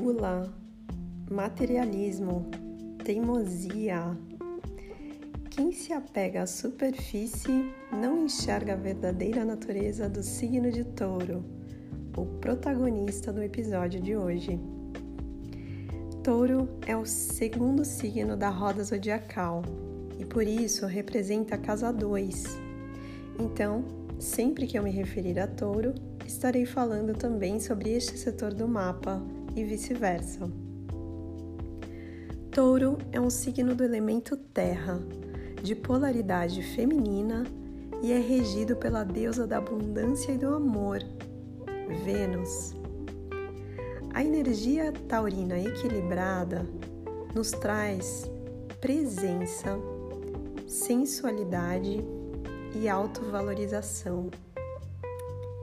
gula, materialismo, teimosia. Quem se apega à superfície não enxerga a verdadeira natureza do signo de Touro, o protagonista do episódio de hoje. Touro é o segundo signo da roda zodiacal e por isso representa a casa 2. Então, sempre que eu me referir a Touro, estarei falando também sobre este setor do mapa e vice-versa. Touro é um signo do elemento terra, de polaridade feminina e é regido pela deusa da abundância e do amor, Vênus. A energia taurina equilibrada nos traz presença, sensualidade e autovalorização.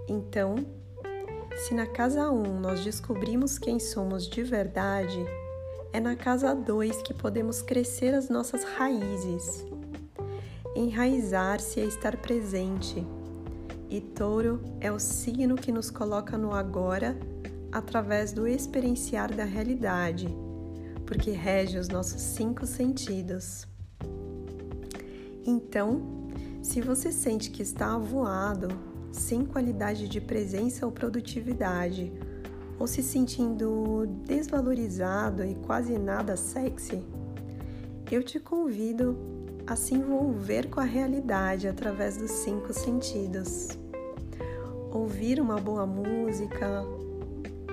Então, se na casa 1 nós descobrimos quem somos de verdade, é na casa 2 que podemos crescer as nossas raízes. Enraizar-se é estar presente. E touro é o signo que nos coloca no agora através do experienciar da realidade, porque rege os nossos cinco sentidos. Então, se você sente que está avoado, sem qualidade de presença ou produtividade, ou se sentindo desvalorizado e quase nada sexy, eu te convido a se envolver com a realidade através dos cinco sentidos. Ouvir uma boa música,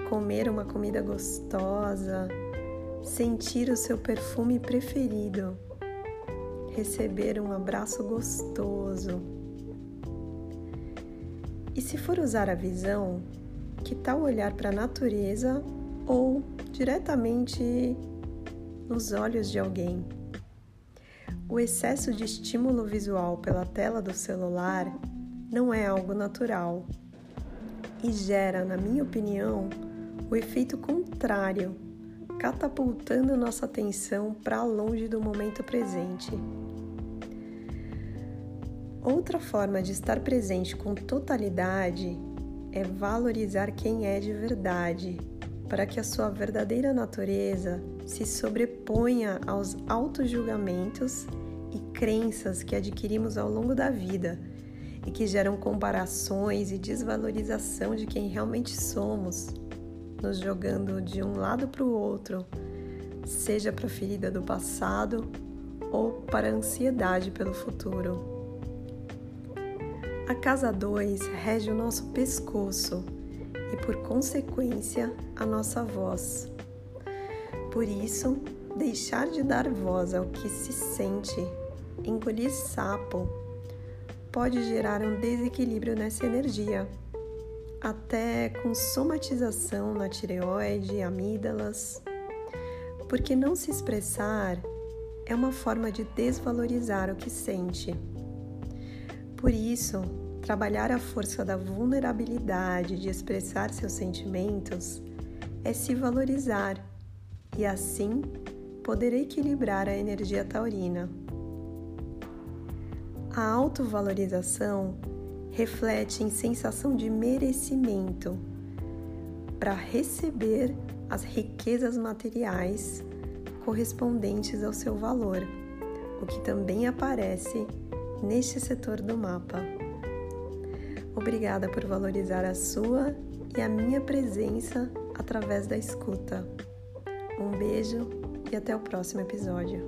comer uma comida gostosa, sentir o seu perfume preferido, receber um abraço gostoso e se for usar a visão, que tal olhar para a natureza ou diretamente nos olhos de alguém? O excesso de estímulo visual pela tela do celular não é algo natural e gera, na minha opinião, o efeito contrário, catapultando nossa atenção para longe do momento presente. Outra forma de estar presente com totalidade é valorizar quem é de verdade, para que a sua verdadeira natureza se sobreponha aos auto-julgamentos e crenças que adquirimos ao longo da vida e que geram comparações e desvalorização de quem realmente somos, nos jogando de um lado para o outro, seja para a ferida do passado ou para a ansiedade pelo futuro. A casa 2 rege o nosso pescoço e, por consequência, a nossa voz. Por isso, deixar de dar voz ao que se sente, engolir sapo, pode gerar um desequilíbrio nessa energia, até com somatização na tireoide, amígdalas, porque não se expressar é uma forma de desvalorizar o que sente. Por isso, trabalhar a força da vulnerabilidade de expressar seus sentimentos é se valorizar e assim poder equilibrar a energia taurina. A autovalorização reflete em sensação de merecimento para receber as riquezas materiais correspondentes ao seu valor, o que também aparece neste setor do mapa. Obrigada por valorizar a sua e a minha presença através da escuta. Um beijo e até o próximo episódio.